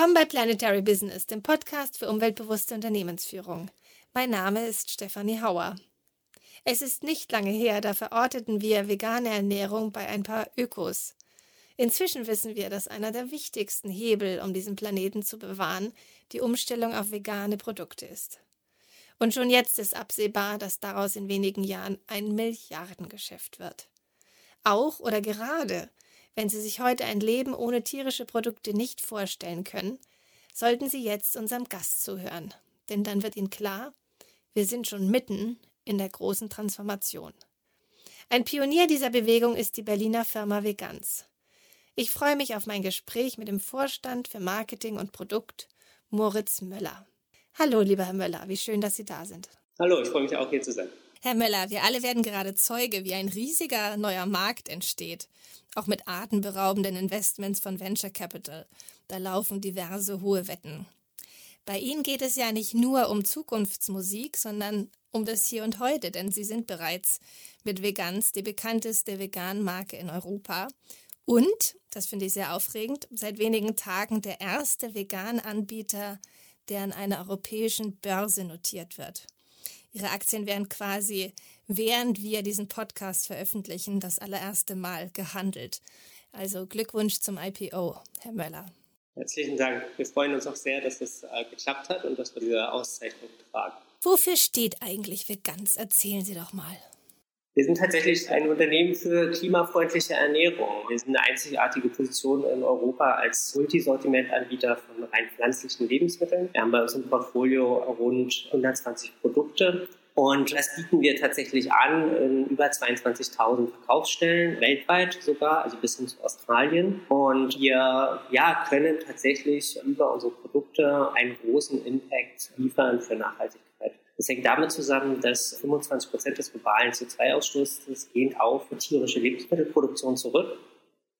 Willkommen bei Planetary Business, dem Podcast für umweltbewusste Unternehmensführung. Mein Name ist Stefanie Hauer. Es ist nicht lange her, da verorteten wir vegane Ernährung bei ein paar Ökos. Inzwischen wissen wir, dass einer der wichtigsten Hebel, um diesen Planeten zu bewahren, die Umstellung auf vegane Produkte ist. Und schon jetzt ist absehbar, dass daraus in wenigen Jahren ein Milliardengeschäft wird. Auch oder gerade wenn Sie sich heute ein Leben ohne tierische Produkte nicht vorstellen können, sollten Sie jetzt unserem Gast zuhören, denn dann wird Ihnen klar, wir sind schon mitten in der großen Transformation. Ein Pionier dieser Bewegung ist die Berliner Firma Vegans. Ich freue mich auf mein Gespräch mit dem Vorstand für Marketing und Produkt, Moritz Möller. Hallo, lieber Herr Möller, wie schön, dass Sie da sind. Hallo, ich freue mich auch hier zu sein. Herr Möller, wir alle werden gerade Zeuge, wie ein riesiger neuer Markt entsteht auch mit atemberaubenden Investments von Venture Capital. Da laufen diverse hohe Wetten. Bei Ihnen geht es ja nicht nur um Zukunftsmusik, sondern um das Hier und Heute, denn Sie sind bereits mit Vegans die bekannteste Vegan-Marke in Europa. Und, das finde ich sehr aufregend, seit wenigen Tagen der erste Vegan-Anbieter, der an einer europäischen Börse notiert wird. Ihre Aktien werden quasi, während wir diesen Podcast veröffentlichen, das allererste Mal gehandelt. Also Glückwunsch zum IPO, Herr Möller. Herzlichen Dank. Wir freuen uns auch sehr, dass es äh, geklappt hat und dass wir diese Auszeichnung tragen. Wofür steht eigentlich Veganz? Erzählen Sie doch mal. Wir sind tatsächlich ein Unternehmen für klimafreundliche Ernährung. Wir sind eine einzigartige Position in Europa als Multisortimentanbieter von rein pflanzlichen Lebensmitteln. Wir haben bei uns im Portfolio rund 120 Produkte. Und das bieten wir tatsächlich an in über 22.000 Verkaufsstellen, weltweit sogar, also bis hin zu Australien. Und wir ja, können tatsächlich über unsere Produkte einen großen Impact liefern für Nachhaltigkeit. Das hängt damit zusammen, dass 25 Prozent des globalen CO2-Ausstoßes gehen auf tierische Lebensmittelproduktion zurück.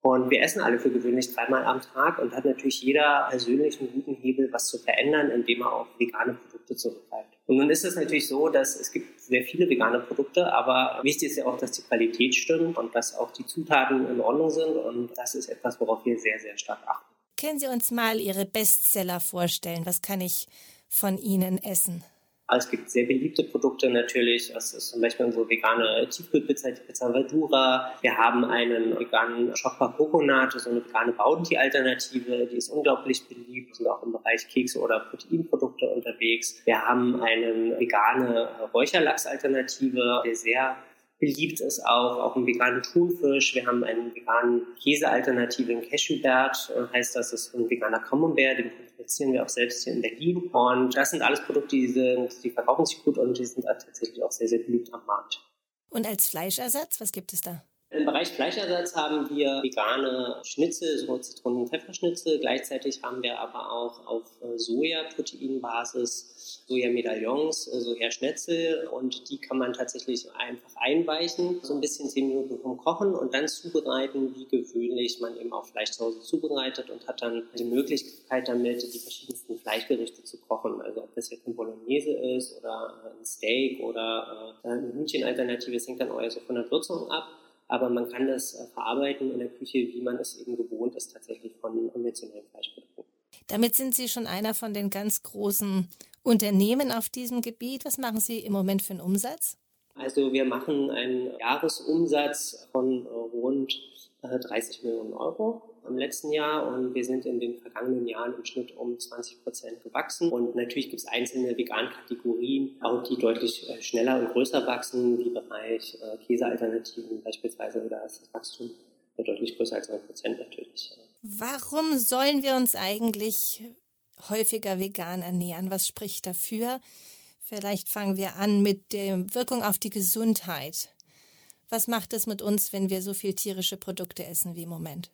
Und wir essen alle für gewöhnlich dreimal am Tag und hat natürlich jeder persönlich einen guten Hebel, was zu verändern, indem er auf vegane Produkte zurückgreift. Und nun ist es natürlich so, dass es gibt sehr viele vegane Produkte, aber wichtig ist ja auch, dass die Qualität stimmt und dass auch die Zutaten in Ordnung sind. Und das ist etwas, worauf wir sehr, sehr stark achten. Können Sie uns mal Ihre Bestseller vorstellen? Was kann ich von Ihnen essen? Es gibt sehr beliebte Produkte natürlich. Das ist zum Beispiel unsere vegane Tiefkühlpizza, die Pizza Verdura. Wir haben einen veganen Schokbar Coconut, so eine vegane Bounty-Alternative. Die ist unglaublich beliebt. Wir sind auch im Bereich Kekse oder Proteinprodukte unterwegs. Wir haben eine vegane Räucherlachs-Alternative, die sehr beliebt ist auch, auch ein veganen Thunfisch. Wir haben einen veganen Käsealternative in Cashewbert, äh, heißt das, ist ein veganer Camembert, den produzieren wir auch selbst hier in Berlin. Und das sind alles Produkte, die, sind, die verkaufen sich gut und die sind tatsächlich auch sehr, sehr beliebt am Markt. Und als Fleischersatz, was gibt es da? Im Bereich Fleischersatz haben wir vegane Schnitzel, so Zitronen- und Pfefferschnitzel. Gleichzeitig haben wir aber auch auf äh, Sojaproteinbasis Sojamedaillons, äh, Sojaschnitzel und die kann man tatsächlich einfach einweichen, so ein bisschen zehn Minuten vom Kochen und dann zubereiten, wie gewöhnlich man eben auch Fleisch zu Hause zubereitet und hat dann die Möglichkeit damit, die verschiedensten Fleischgerichte zu kochen. Also ob das jetzt ein Bolognese ist oder ein Steak oder äh, eine Hühnchenalternative, das hängt dann auch so von der Würzung ab aber man kann das äh, verarbeiten in der Küche, wie man es eben gewohnt ist, tatsächlich von konventionellen Fleischprodukten. Damit sind Sie schon einer von den ganz großen Unternehmen auf diesem Gebiet. Was machen Sie im Moment für einen Umsatz? Also wir machen einen Jahresumsatz von rund 30 äh, Millionen Euro im letzten Jahr und wir sind in den vergangenen Jahren im Schnitt um 20 Prozent gewachsen. Und natürlich gibt es einzelne Vegan-Kategorien, auch die deutlich äh, schneller und größer wachsen, wie Bereich äh, Käsealternativen beispielsweise. Ist das Wachstum deutlich größer als 9 Prozent natürlich. Warum sollen wir uns eigentlich häufiger vegan ernähren? Was spricht dafür? Vielleicht fangen wir an mit der Wirkung auf die Gesundheit. Was macht es mit uns, wenn wir so viel tierische Produkte essen wie im Moment?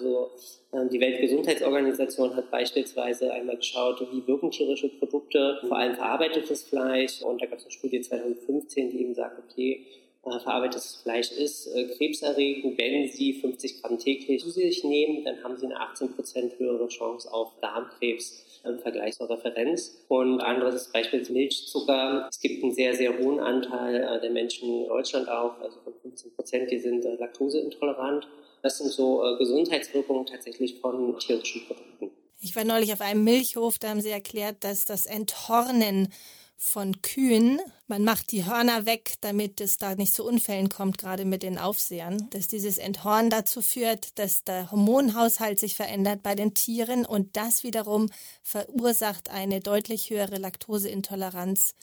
Also ähm, die Weltgesundheitsorganisation hat beispielsweise einmal geschaut, wie wirken tierische Produkte, vor allem verarbeitetes Fleisch. Und da gab es eine Studie 2015, die eben sagt, okay, äh, verarbeitetes Fleisch ist äh, krebserregend. Wenn Sie 50 Gramm täglich zu sich nehmen, dann haben Sie eine 18 Prozent höhere Chance auf Darmkrebs im Vergleich zur Referenz. Und anderes ist beispielsweise Milchzucker. Es gibt einen sehr, sehr hohen Anteil äh, der Menschen in Deutschland auch, also von 15 Prozent, die sind laktoseintolerant. Das sind so Gesundheitswirkungen tatsächlich von tierischen Produkten. Ich war neulich auf einem Milchhof, da haben sie erklärt, dass das Enthornen von Kühen. Man macht die Hörner weg, damit es da nicht zu Unfällen kommt, gerade mit den Aufsehern. Dass dieses Enthorn dazu führt, dass der Hormonhaushalt sich verändert bei den Tieren und das wiederum verursacht eine deutlich höhere Laktoseintoleranz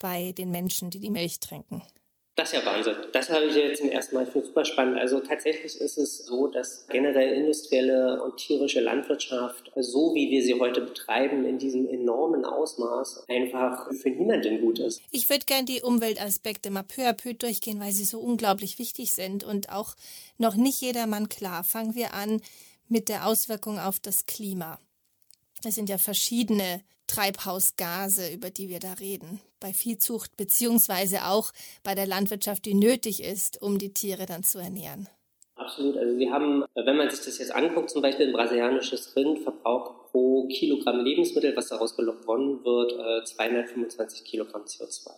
bei den Menschen, die die Milch trinken. Das ist ja Wahnsinn. Das habe ich jetzt zum ersten Mal. Ich finde super spannend. Also tatsächlich ist es so, dass generell industrielle und tierische Landwirtschaft, so wie wir sie heute betreiben, in diesem enormen Ausmaß einfach für niemanden gut ist. Ich würde gerne die Umweltaspekte mal peu à peu durchgehen, weil sie so unglaublich wichtig sind und auch noch nicht jedermann klar. Fangen wir an mit der Auswirkung auf das Klima. Es sind ja verschiedene Treibhausgase, über die wir da reden, bei Viehzucht beziehungsweise auch bei der Landwirtschaft, die nötig ist, um die Tiere dann zu ernähren. Absolut. Also wir haben, wenn man sich das jetzt anguckt, zum Beispiel ein brasilianisches Rind verbraucht pro Kilogramm Lebensmittel, was daraus gewonnen wird, 225 äh, Kilogramm CO2.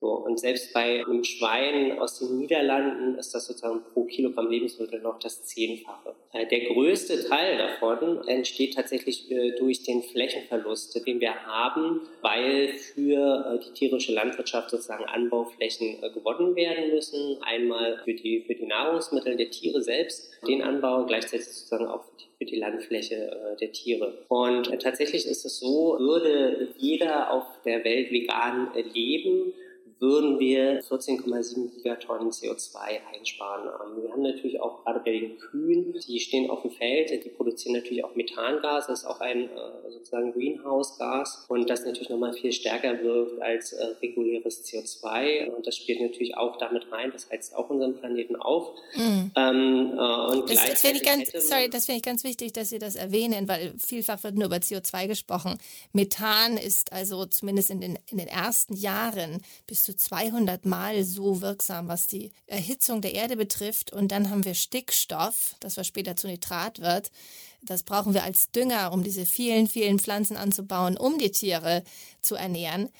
So, und selbst bei einem Schwein aus den Niederlanden ist das sozusagen pro Kilogramm Lebensmittel noch das Zehnfache. Äh, der größte Teil davon entsteht tatsächlich äh, durch den Flächenverlust, den wir haben, weil für äh, die tierische Landwirtschaft sozusagen Anbauflächen gewonnen werden müssen. Einmal für die, für die Nahrungsmittel der Tiere selbst, den Anbau, gleichzeitig sozusagen auch für die, für die Landfläche der Tiere. Und tatsächlich ist es so, würde jeder auf der Welt vegan leben, würden wir 14,7 Gigatonnen CO2 einsparen. Ähm, wir haben natürlich auch gerade bei den Kühen, die stehen auf dem Feld, die produzieren natürlich auch Methangas, das ist auch ein äh, sozusagen Greenhouse-Gas und das natürlich nochmal viel stärker wirkt als äh, reguläres CO2 und das spielt natürlich auch damit rein, das heizt auch unseren Planeten auf. Mhm. Ähm, äh, und das, das finde ich ganz, sorry, das finde ich ganz wichtig, dass Sie das erwähnen, weil vielfach wird nur über CO2 gesprochen. Methan ist also zumindest in den, in den ersten Jahren bis zu 200 Mal so wirksam, was die Erhitzung der Erde betrifft. Und dann haben wir Stickstoff, das was später zu Nitrat wird. Das brauchen wir als Dünger, um diese vielen, vielen Pflanzen anzubauen, um die Tiere zu ernähren.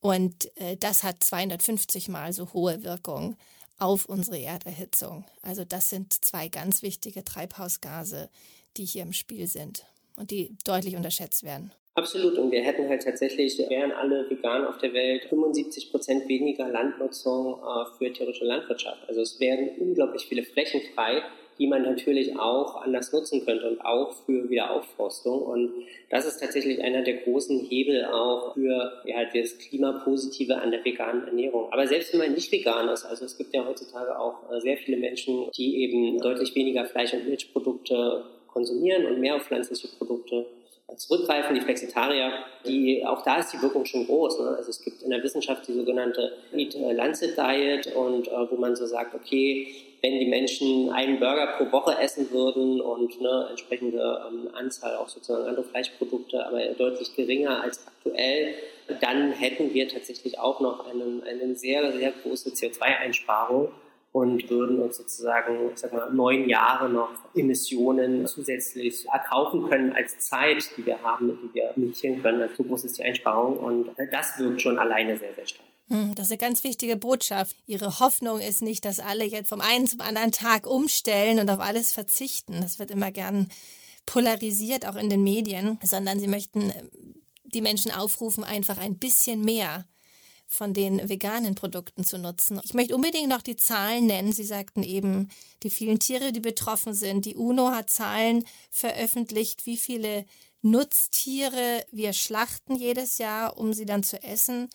Und äh, das hat 250 Mal so hohe Wirkung auf unsere Erderhitzung. Also das sind zwei ganz wichtige Treibhausgase, die hier im Spiel sind und die deutlich unterschätzt werden. Absolut. Und wir hätten halt tatsächlich, wären alle vegan auf der Welt, 75 Prozent weniger Landnutzung äh, für tierische Landwirtschaft. Also es wären unglaublich viele Flächen frei, die man natürlich auch anders nutzen könnte und auch für Wiederaufforstung. Und das ist tatsächlich einer der großen Hebel auch für ja, halt das Klimapositive an der veganen Ernährung. Aber selbst wenn man nicht vegan ist, also es gibt ja heutzutage auch äh, sehr viele Menschen, die eben deutlich weniger Fleisch- und Milchprodukte konsumieren und mehr auf pflanzliche Produkte zurückgreifen, die Flexitarier, die, auch da ist die Wirkung schon groß. Ne? Also es gibt in der Wissenschaft die sogenannte Eat Lancet Diet und äh, wo man so sagt, okay, wenn die Menschen einen Burger pro Woche essen würden und eine entsprechende ähm, Anzahl auch sozusagen andere Fleischprodukte, aber deutlich geringer als aktuell, dann hätten wir tatsächlich auch noch einen, eine sehr, sehr große CO2-Einsparung und würden uns sozusagen, ich sag mal, neun Jahre noch Emissionen zusätzlich erkaufen können als Zeit, die wir haben, die wir emittieren können. So groß ist die Einsparung und das wirkt schon alleine sehr, sehr stark. Hm, das ist eine ganz wichtige Botschaft. Ihre Hoffnung ist nicht, dass alle jetzt vom einen zum anderen Tag umstellen und auf alles verzichten. Das wird immer gern polarisiert, auch in den Medien, sondern sie möchten die Menschen aufrufen, einfach ein bisschen mehr von den veganen Produkten zu nutzen. Ich möchte unbedingt noch die Zahlen nennen. Sie sagten eben, die vielen Tiere, die betroffen sind. Die UNO hat Zahlen veröffentlicht, wie viele Nutztiere wir schlachten jedes Jahr, um sie dann zu essen.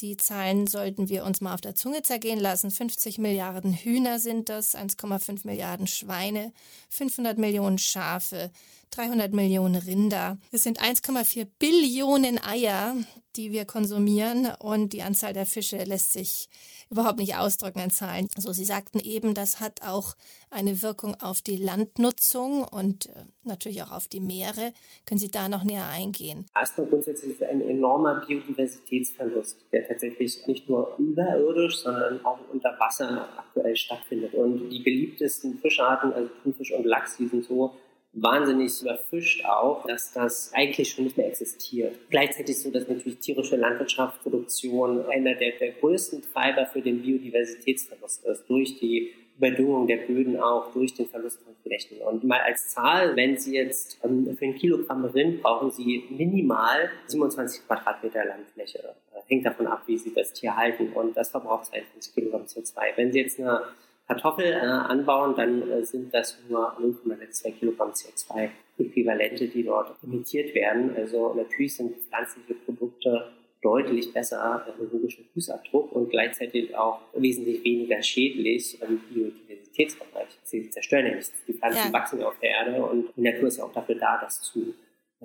Die Zahlen sollten wir uns mal auf der Zunge zergehen lassen. 50 Milliarden Hühner sind das, 1,5 Milliarden Schweine, 500 Millionen Schafe, 300 Millionen Rinder. Es sind 1,4 Billionen Eier, die wir konsumieren und die Anzahl der Fische lässt sich überhaupt nicht ausdrücken in Zahlen. Also Sie sagten eben, das hat auch eine Wirkung auf die Landnutzung und äh, natürlich auch auf die Meere. Können Sie da noch näher eingehen? Erstmal grundsätzlich ein enormer Biodiversitätsverlust, der tatsächlich nicht nur überirdisch, sondern auch unter Wasser aktuell stattfindet. Und die beliebtesten Fischarten, also Thunfisch und Lachs, die sind so wahnsinnig überfischt auch, dass das eigentlich schon nicht mehr existiert. Gleichzeitig so, dass natürlich tierische Landwirtschaftsproduktion einer der, der größten Treiber für den Biodiversitätsverlust ist, durch die Überdüngung der Böden auch durch den Verlust von Flächen. Und mal als Zahl, wenn Sie jetzt ähm, für ein Kilogramm Rind brauchen Sie minimal 27 Quadratmeter Landfläche. Äh, hängt davon ab, wie Sie das Tier halten. Und das verbraucht 52 Kilogramm CO2. Wenn Sie jetzt eine Kartoffel äh, anbauen, dann äh, sind das nur 0,62 Kilogramm CO2-Äquivalente, die dort emittiert werden. Also natürlich sind pflanzliche Produkte deutlich besser ökologischen Fußabdruck und gleichzeitig auch wesentlich weniger schädlich im Biodiversitätsbereich. Sie zerstören ja nichts. Die Pflanzen ja. wachsen auf der Erde und die Natur ist ja auch dafür da, das zu, äh,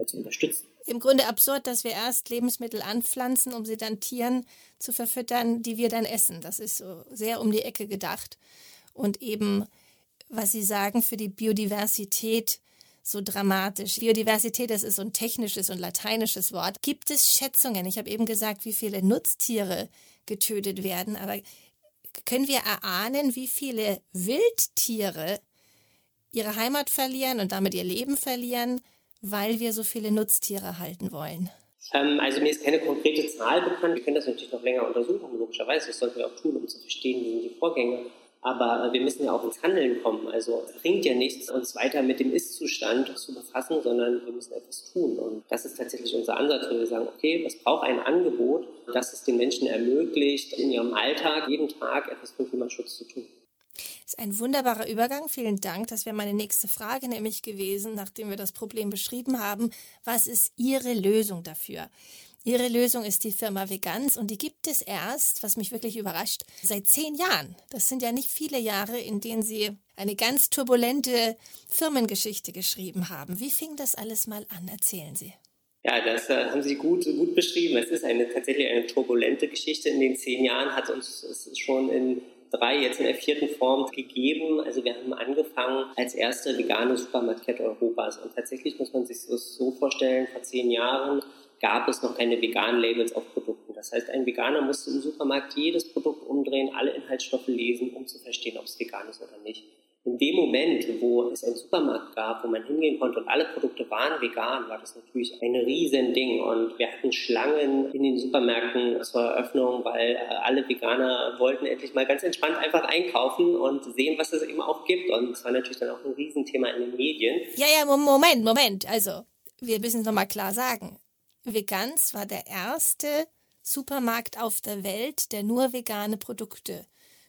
zu unterstützen. Im Grunde absurd, dass wir erst Lebensmittel anpflanzen, um sie dann Tieren zu verfüttern, die wir dann essen. Das ist so sehr um die Ecke gedacht. Und eben, was Sie sagen, für die Biodiversität so dramatisch. Biodiversität, das ist so ein technisches und lateinisches Wort. Gibt es Schätzungen? Ich habe eben gesagt, wie viele Nutztiere getötet werden, aber können wir erahnen, wie viele Wildtiere ihre Heimat verlieren und damit ihr Leben verlieren, weil wir so viele Nutztiere halten wollen? Ähm, also mir ist keine konkrete Zahl bekannt. Wir können das natürlich noch länger untersuchen, logischerweise. Das sollten wir auch tun, um zu verstehen, wie sind die Vorgänge. Aber äh, wir müssen ja auch ins Handeln kommen. Also es bringt ja nichts, uns weiter mit dem Ist-Zustand zu befassen, sondern wir müssen etwas tun. Und das ist tatsächlich unser Ansatz, wo wir sagen, okay, es braucht ein Angebot, das es den Menschen ermöglicht, in ihrem Alltag jeden Tag etwas für Klimaschutz zu tun. Ist ein wunderbarer Übergang. Vielen Dank. Das wäre meine nächste Frage nämlich gewesen, nachdem wir das Problem beschrieben haben. Was ist Ihre Lösung dafür? Ihre Lösung ist die Firma Veganz und die gibt es erst, was mich wirklich überrascht, seit zehn Jahren. Das sind ja nicht viele Jahre, in denen Sie eine ganz turbulente Firmengeschichte geschrieben haben. Wie fing das alles mal an? Erzählen Sie. Ja, das äh, haben Sie gut, gut beschrieben. Es ist eine, tatsächlich eine turbulente Geschichte. In den zehn Jahren hat uns es schon in drei, jetzt in der vierten Form gegeben. Also wir haben angefangen als erste vegane Supermarktkette Europas. Und tatsächlich muss man sich das so vorstellen, vor zehn Jahren gab es noch keine veganen Labels auf Produkten. Das heißt, ein Veganer musste im Supermarkt jedes Produkt umdrehen, alle Inhaltsstoffe lesen, um zu verstehen, ob es vegan ist oder nicht. In dem Moment, wo es einen Supermarkt gab, wo man hingehen konnte und alle Produkte waren vegan, war das natürlich ein Riesending. Und wir hatten Schlangen in den Supermärkten zur Eröffnung, weil äh, alle Veganer wollten endlich mal ganz entspannt einfach einkaufen und sehen, was es eben auch gibt. Und es war natürlich dann auch ein Riesenthema in den Medien. Ja, ja, Moment, Moment. Also, wir müssen es nochmal klar sagen. Veganz war der erste Supermarkt auf der Welt, der nur vegane Produkte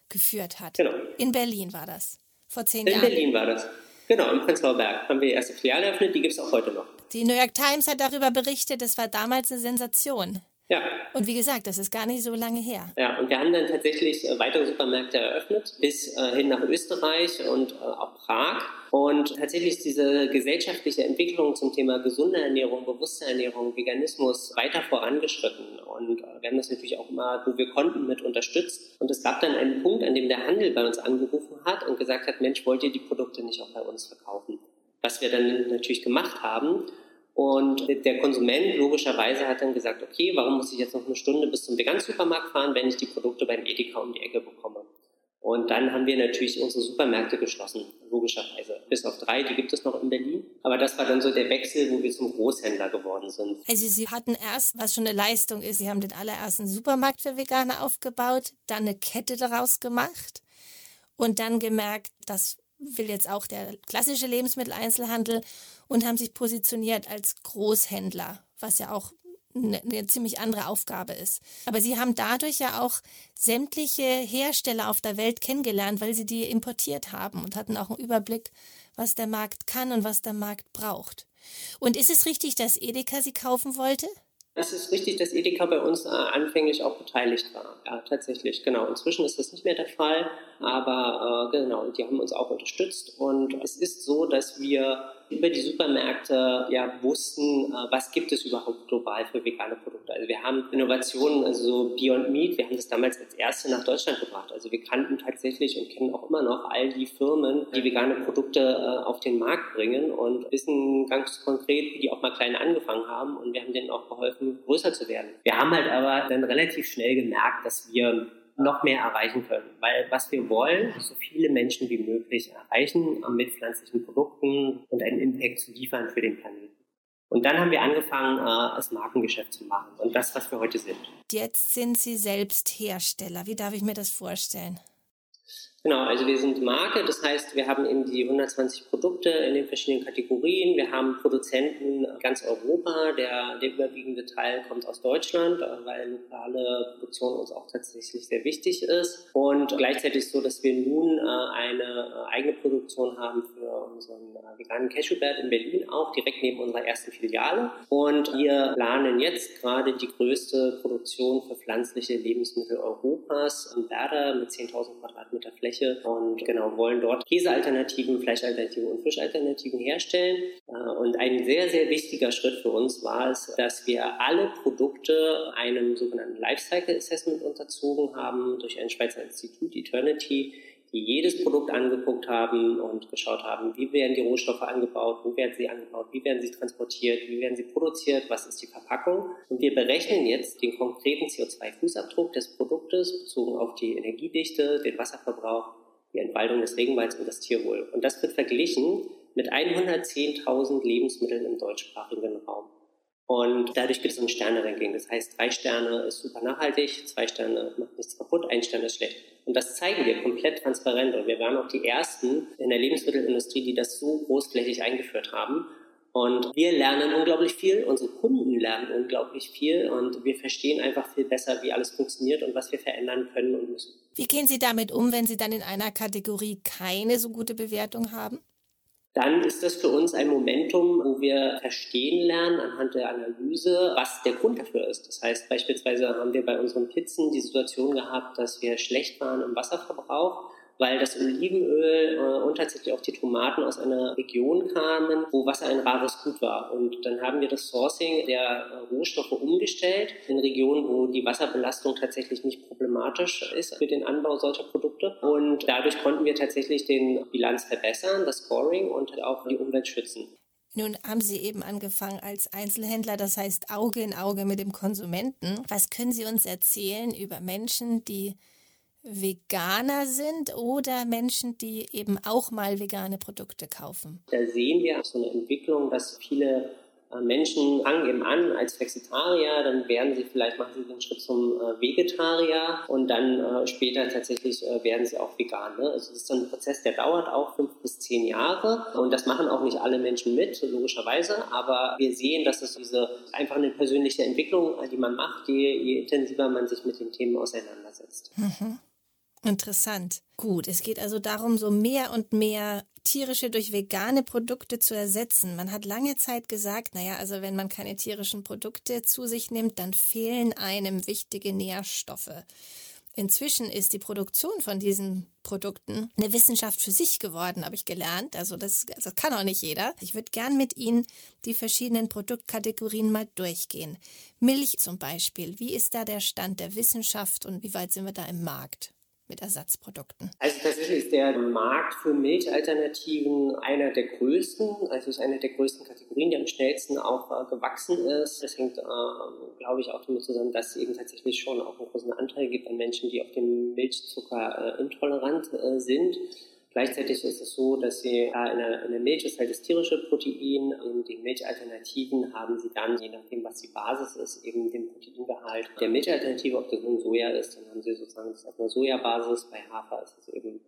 geführt hat. Genau. In Berlin war das. Vor zehn in Jahren. In Berlin war das. Genau, im Prenzlauer Berg haben wir die erste Filiale eröffnet, die gibt es auch heute noch. Die New York Times hat darüber berichtet, das war damals eine Sensation. Ja. Und wie gesagt, das ist gar nicht so lange her. Ja, und wir haben dann tatsächlich äh, weitere Supermärkte eröffnet, bis äh, hin nach Österreich und äh, auch Prag. Und tatsächlich ist diese gesellschaftliche Entwicklung zum Thema gesunde Ernährung, bewusste Ernährung, Veganismus weiter vorangeschritten. Und wir haben das natürlich auch immer, wo wir konnten, mit unterstützt. Und es gab dann einen Punkt, an dem der Handel bei uns angerufen hat und gesagt hat, Mensch, wollt ihr die Produkte nicht auch bei uns verkaufen? Was wir dann natürlich gemacht haben. Und der Konsument logischerweise hat dann gesagt, okay, warum muss ich jetzt noch eine Stunde bis zum Vegan-Supermarkt fahren, wenn ich die Produkte beim Edeka um die Ecke bekomme? Und dann haben wir natürlich unsere Supermärkte geschlossen, logischerweise. Bis auf drei, die gibt es noch in Berlin. Aber das war dann so der Wechsel, wo wir zum Großhändler geworden sind. Also Sie hatten erst, was schon eine Leistung ist, Sie haben den allerersten Supermarkt für Veganer aufgebaut, dann eine Kette daraus gemacht und dann gemerkt, das will jetzt auch der klassische Lebensmitteleinzelhandel und haben sich positioniert als Großhändler, was ja auch eine, eine, ziemlich andere Aufgabe ist. Aber sie haben dadurch ja auch sämtliche Hersteller auf der Welt kennengelernt, weil sie die importiert haben und hatten auch einen Überblick, was der Markt kann und was der Markt braucht. Und ist es richtig, dass Edeka sie kaufen wollte? Es ist richtig, dass Edeka bei uns äh, anfänglich auch beteiligt war. Ja, tatsächlich, genau. Inzwischen ist das nicht mehr der Fall, aber äh, genau, die haben uns auch unterstützt. Und es ist so, dass wir über die Supermärkte ja wussten, äh, was gibt es überhaupt global für vegane Produkte. Also wir haben Innovationen, also so Beyond Meat, wir haben das damals als erste nach Deutschland gebracht. Also wir kannten tatsächlich und kennen auch immer noch all die Firmen, die vegane Produkte äh, auf den Markt bringen und wissen ganz konkret, wie die auch mal klein angefangen haben und wir haben denen auch geholfen, größer zu werden. Wir haben halt aber dann relativ schnell gemerkt, dass wir noch mehr erreichen können. Weil was wir wollen, so viele Menschen wie möglich erreichen mit pflanzlichen Produkten und einen Impact zu liefern für den Planeten. Und dann haben wir angefangen, äh, das Markengeschäft zu machen und das, was wir heute sind. Jetzt sind Sie selbst Hersteller. Wie darf ich mir das vorstellen? Genau, also wir sind Marke, das heißt, wir haben eben die 120 Produkte in den verschiedenen Kategorien. Wir haben Produzenten ganz Europa, der, der überwiegende Teil kommt aus Deutschland, weil lokale Produktion uns auch tatsächlich sehr wichtig ist. Und gleichzeitig so, dass wir nun äh, eine äh, eigene Produktion haben für unseren äh, veganen Cashewbert in Berlin, auch direkt neben unserer ersten Filiale. Und wir planen jetzt gerade die größte Produktion für pflanzliche Lebensmittel Europas in Werder mit 10.000 Quadratmeter Fläche Fläche und genau wollen dort Käsealternativen, Fleischalternativen und Fischalternativen herstellen. Äh, und ein sehr, sehr wichtiger Schritt für uns war es, dass wir alle Produkte einem sogenannten Lifecycle Assessment unterzogen haben durch ein Schweizer Institut, Eternity, die jedes Produkt angeguckt haben und geschaut haben, wie werden die Rohstoffe angebaut, wo werden sie angebaut, wie werden sie transportiert, wie werden sie produziert, was ist die Verpackung. Und wir berechnen jetzt den konkreten CO2-Fußabdruck des Produktes bezogen auf die Energiedichte, den Wasserverbrauch, die Entwaldung des Regenwalds und das Tierwohl. Und das wird verglichen mit 110.000 Lebensmitteln im deutschsprachigen Raum. Und dadurch gibt es ein Sterne-Ranking. Das heißt, drei Sterne ist super nachhaltig, zwei Sterne macht nichts kaputt, ein Stern ist schlecht. Und das zeigen wir komplett transparent. Und wir waren auch die Ersten in der Lebensmittelindustrie, die das so großflächig eingeführt haben. Und wir lernen unglaublich viel, unsere Kunden lernen unglaublich viel und wir verstehen einfach viel besser, wie alles funktioniert und was wir verändern können und müssen. Wie gehen Sie damit um, wenn Sie dann in einer Kategorie keine so gute Bewertung haben? Dann ist das für uns ein Momentum, wo wir verstehen lernen anhand der Analyse, was der Grund dafür ist. Das heißt, beispielsweise haben wir bei unseren Pizzen die Situation gehabt, dass wir schlecht waren im Wasserverbrauch weil das Olivenöl äh, und tatsächlich auch die Tomaten aus einer Region kamen, wo Wasser ein rares Gut war. Und dann haben wir das Sourcing der äh, Rohstoffe umgestellt in Regionen, wo die Wasserbelastung tatsächlich nicht problematisch ist für den Anbau solcher Produkte. Und dadurch konnten wir tatsächlich den Bilanz verbessern, das Scoring und auch die Umwelt schützen. Nun haben Sie eben angefangen als Einzelhändler, das heißt Auge in Auge mit dem Konsumenten. Was können Sie uns erzählen über Menschen, die Veganer sind oder Menschen, die eben auch mal vegane Produkte kaufen? Da sehen wir so eine Entwicklung, dass viele äh, Menschen fangen eben an als Flexitarier, dann werden sie vielleicht, machen sie den Schritt zum äh, Vegetarier und dann äh, später tatsächlich werden sie auch vegan. Ne? Also das ist ein Prozess, der dauert auch fünf bis zehn Jahre und das machen auch nicht alle Menschen mit, logischerweise, aber wir sehen, dass es diese einfach eine persönliche Entwicklung, die man macht, je, je intensiver man sich mit den Themen auseinandersetzt. Mhm. Interessant. Gut, es geht also darum, so mehr und mehr tierische durch vegane Produkte zu ersetzen. Man hat lange Zeit gesagt, naja, also wenn man keine tierischen Produkte zu sich nimmt, dann fehlen einem wichtige Nährstoffe. Inzwischen ist die Produktion von diesen Produkten eine Wissenschaft für sich geworden, habe ich gelernt. Also das, das kann auch nicht jeder. Ich würde gern mit Ihnen die verschiedenen Produktkategorien mal durchgehen. Milch zum Beispiel. Wie ist da der Stand der Wissenschaft und wie weit sind wir da im Markt? Mit Ersatzprodukten? Also tatsächlich ist der Markt für Milchalternativen einer der größten, also ist eine der größten Kategorien, die am schnellsten auch äh, gewachsen ist. Das hängt, äh, glaube ich, auch damit zusammen, dass es eben tatsächlich schon auch einen großen Anteil gibt an Menschen, die auf den Milchzucker äh, intolerant äh, sind. Gleichzeitig ist es so, dass sie äh, in, der, in der Milch ist halt das tierische Protein. In den Milchalternativen haben sie dann, je nachdem, was die Basis ist, eben den Proteingehalt der Milchalternative, ob das nun Soja ist, dann haben sie sozusagen das auf einer Sojabasis. Bei Hafer ist es eben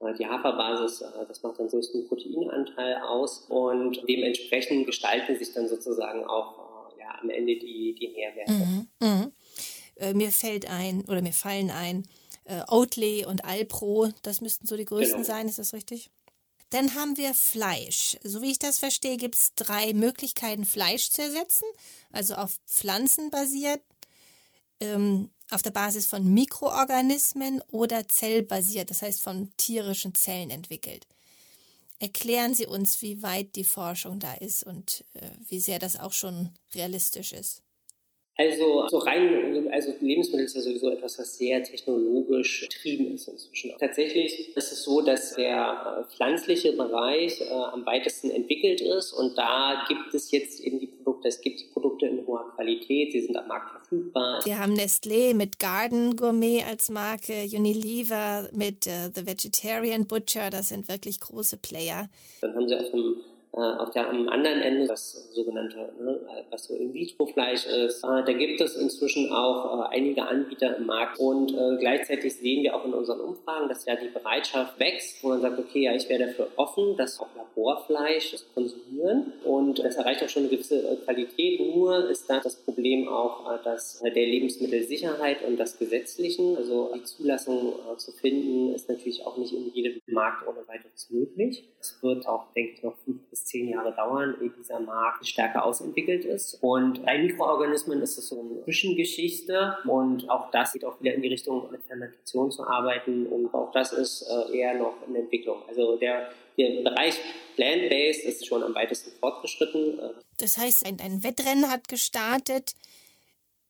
äh, die Haferbasis, äh, das macht den größten Proteinanteil aus und dementsprechend gestalten sich dann sozusagen auch ja, am Ende die, die Nährwerte. Mhm, mh. äh, mir fällt ein oder mir fallen ein, äh, Oatly und Alpro, das müssten so die größten genau. sein, ist das richtig? Dann haben wir Fleisch. So wie ich das verstehe, gibt es drei Möglichkeiten, Fleisch zu ersetzen. Also auf Pflanzen basiert, ähm, auf der Basis von Mikroorganismen oder zellbasiert, das heißt von tierischen Zellen entwickelt. Erklären Sie uns, wie weit die Forschung da ist und äh, wie sehr das auch schon realistisch ist. Also so rein, also Lebensmittel ist ja sowieso etwas, was sehr technologisch getrieben ist inzwischen. Tatsächlich ist es so, dass der äh, pflanzliche Bereich äh, am weitesten entwickelt ist und da gibt es jetzt eben die Produkte, es gibt die Produkte in hoher Qualität, sie sind am Markt verfügbar. Wir haben Nestlé mit Garden Gourmet als Marke, Unilever mit uh, The Vegetarian Butcher, das sind wirklich große Player. Dann haben sie auf dem Äh, auf der am anderen Ende das sogenannte, ne, was so In-vitro-Fleisch ist, äh, da gibt es inzwischen auch äh, einige Anbieter im Markt und äh, gleichzeitig sehen wir auch in unseren Umfragen, dass ja die Bereitschaft wächst, wo man sagt, okay, ja, ich wäre dafür offen, dass auch Laborfleisch zu konsumieren und das erreicht auch schon eine gewisse äh, Qualität. Nur ist da das Problem auch, äh, dass der Lebensmittelsicherheit und das Gesetzlichen, also die Zulassung zu finden, ist natürlich auch nicht in jedem Markt ohne weiteres möglich. Es wird auch, denke ich, noch fünf bis bis zehn Jahre dauern, ehe dieser Markt stärker ausentwickelt ist. Und bei Mikroorganismen ist es so eine Zwischengeschichte und auch das geht auch wieder in die Richtung, mit Fermentation zu arbeiten und auch das ist äh, eher noch in Entwicklung. Also der, der Bereich Plant-Based ist schon am weitesten fortgeschritten. Das heißt, ein, ein Wettrennen hat gestartet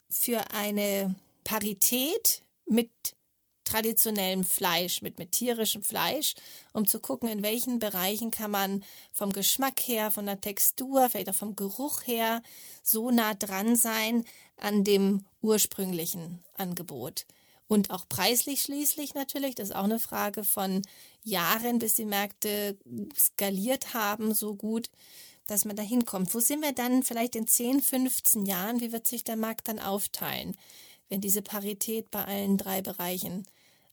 für eine Parität mit traditionellem Fleisch, mit, mit tierischem Fleisch, um zu gucken, in welchen Bereichen kann man vom Geschmack her, von der Textur, vielleicht auch vom Geruch her so nah dran sein an dem ursprünglichen Angebot. Und auch preislich schließlich natürlich, das ist auch eine Frage von Jahren, bis die Märkte skaliert haben, so gut, dass man da hinkommt. Wo sind wir dann vielleicht in 10, 15 Jahren? Wie wird sich der Markt dann aufteilen, wenn diese Parität bei allen drei Bereichen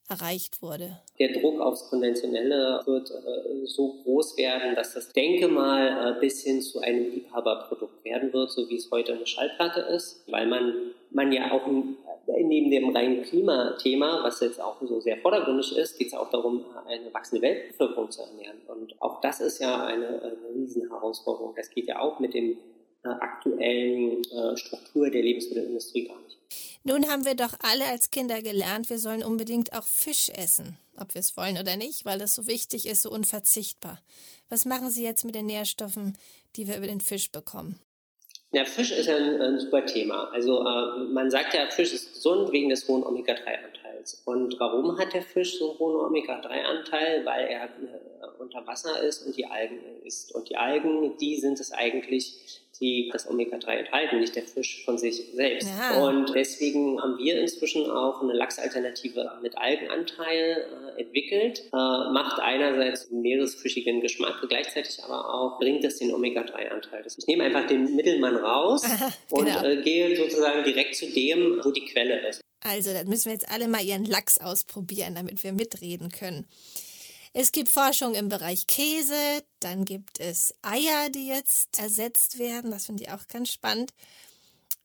erreicht wurde? Der Druck aufs Konventionelle wird äh, so groß werden, dass das, denke mal, äh, bis hin zu einem Liebhaberprodukt werden wird, so wie es heute eine Schallplatte ist, weil man, man ja auch äh, neben dem reinen Klimathema, was jetzt auch so sehr vordergründig ist, geht es auch darum, eine wachsende Weltbevölkerung zu ernähren. Und auch das ist ja eine, eine Riesenherausforderung. Das geht ja auch mit dem äh, aktuellen äh, Struktur der Lebensmittelindustrie gar nicht. Nun haben wir doch alle als Kinder gelernt, wir sollen unbedingt auch Fisch essen, ob wir es wollen oder nicht, weil das so wichtig ist, so unverzichtbar. Was machen Sie jetzt mit den Nährstoffen, die wir über den Fisch bekommen? Ja, Fisch ist ein, ein super Thema. Also äh, man sagt ja, Fisch ist gesund wegen des hohen Omega-3-Anteils. Und warum hat der Fisch so einen hohen Omega-3-Anteil? Weil er äh, unter Wasser ist und die Algen isst. Und die Algen, die sind es eigentlich, die das Omega-3 enthalten, nicht der Fisch von sich selbst. Ja. Und deswegen haben wir inzwischen auch eine Lachsalternative mit Algenanteil äh, entwickelt. Äh, macht einerseits einen meeresfischigen Geschmack, gleichzeitig aber auch bringt es den Omega-3-Anteil. Ich nehme einfach den Mittelmann raus genau. und äh, gehe sozusagen direkt zu dem, wo die Quelle ist. Also, dann müssen wir jetzt alle mal ihren Lachs ausprobieren, damit wir mitreden können. Es gibt Forschung im Bereich Käse, dann gibt es Eier, die jetzt ersetzt werden. Das finde ich auch ganz spannend.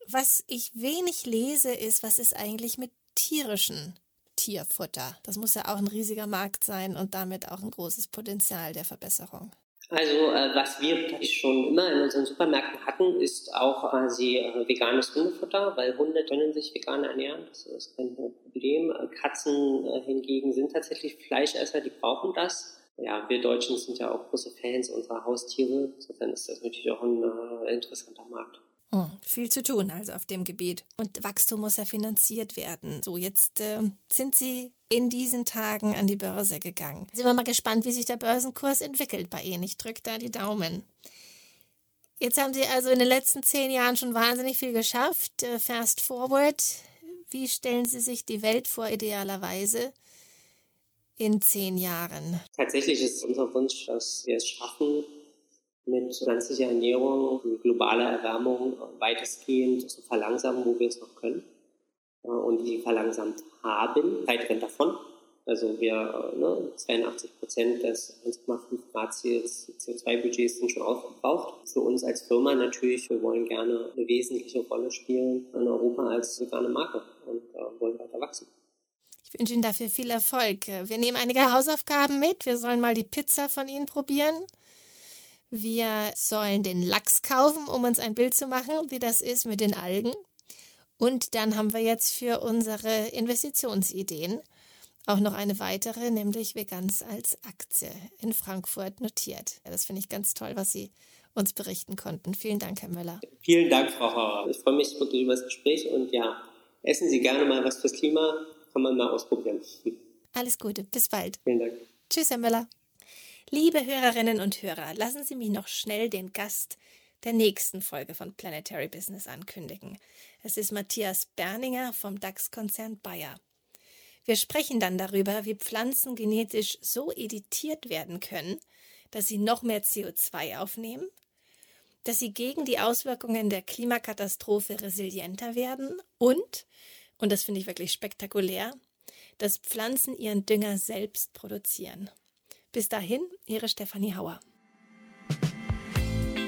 Was ich wenig lese, ist, was ist eigentlich mit tierischen Tierfutter? Das muss ja auch ein riesiger Markt sein und damit auch ein großes Potenzial der Verbesserung. Also äh, was wir schon immer in unseren Supermärkten hatten, ist auch quasi äh, veganes Hundefutter, weil Hunde können sich vegan ernähren, das ist kein Problem. Äh, Katzen äh, hingegen sind tatsächlich Fleischesser, die brauchen das. Ja, wir Deutschen sind ja auch große Fans unserer Haustiere, insofern ist das natürlich auch ein äh, interessanter Markt. Hm, viel zu tun also auf dem Gebiet. Und Wachstum muss ja finanziert werden. So, jetzt äh, sind Sie in diesen Tagen an die Börse gegangen. Sind wir mal gespannt, wie sich der Börsenkurs entwickelt bei Ihnen. Ich drücke da die Daumen. Jetzt haben Sie also in den letzten zehn Jahren schon wahnsinnig viel geschafft. Äh, fast forward. Wie stellen Sie sich die Welt vor, idealerweise? in zehn Jahren? Tatsächlich ist unser Wunsch, dass wir es schaffen, mit pflanzlicher Ernährung die globale Erwärmung weitestgehend zu verlangsamen, wo wir es noch können. Äh, und die verlangsamt haben. Zeit rennt davon. Also wir, äh, ne, 82 Prozent des 1,5 Grad CO2-Budgets sind schon aufgebraucht. Für uns als Firma natürlich, wir wollen gerne eine wesentliche Rolle spielen in Europa als vegane Marke und äh, wollen weiter wachsen. Ich wünsche Ihnen dafür viel Erfolg. Wir nehmen einige Hausaufgaben mit. Wir sollen mal die Pizza von Ihnen probieren. Wir sollen den Lachs kaufen, um uns ein Bild zu machen, wie das ist mit den Algen. Und dann haben wir jetzt für unsere Investitionsideen auch noch eine weitere, nämlich Veganz als Aktie in Frankfurt notiert. Ja, das finde ich ganz toll, was Sie uns berichten konnten. Vielen Dank, Herr Müller. Vielen Dank, Frau Hauer. Ich freue mich wirklich über das Gespräch und ja, essen Sie gerne mal was fürs Klima, kann man mal ausprobieren. Alles Gute, bis bald. Vielen Dank. Tschüss, Herr Müller. Liebe Hörerinnen und Hörer, lassen Sie mich noch schnell den Gast der nächsten Folge von Planetary Business ankündigen. Es ist Matthias Berninger vom DAX-Konzern Bayer. Wir sprechen dann darüber, wie Pflanzen genetisch so editiert werden können, dass sie noch mehr CO2 aufnehmen, dass sie gegen die Auswirkungen der Klimakatastrophe resilienter werden und, und das finde ich wirklich spektakulär, dass Pflanzen ihren Dünger selbst produzieren. Bis dahin, Ihre Stefanie Hauer.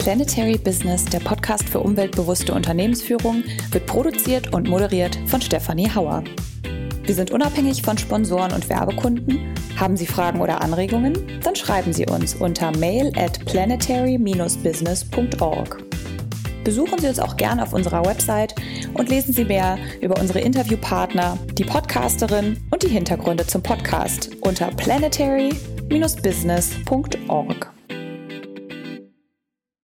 Planetary Business, der Podcast für umweltbewusste Unternehmensführung, wird produziert und moderiert von Stefanie Hauer. Wir sind unabhängig von Sponsoren und Werbekunden. Haben Sie Fragen oder Anregungen? Dann schreiben Sie uns unter mail at planetary-business.org. Besuchen Sie uns auch gerne auf unserer Website und lesen Sie mehr über unsere Interviewpartner, die Podcasterin und die Hintergründe zum Podcast unter planetary-business.org.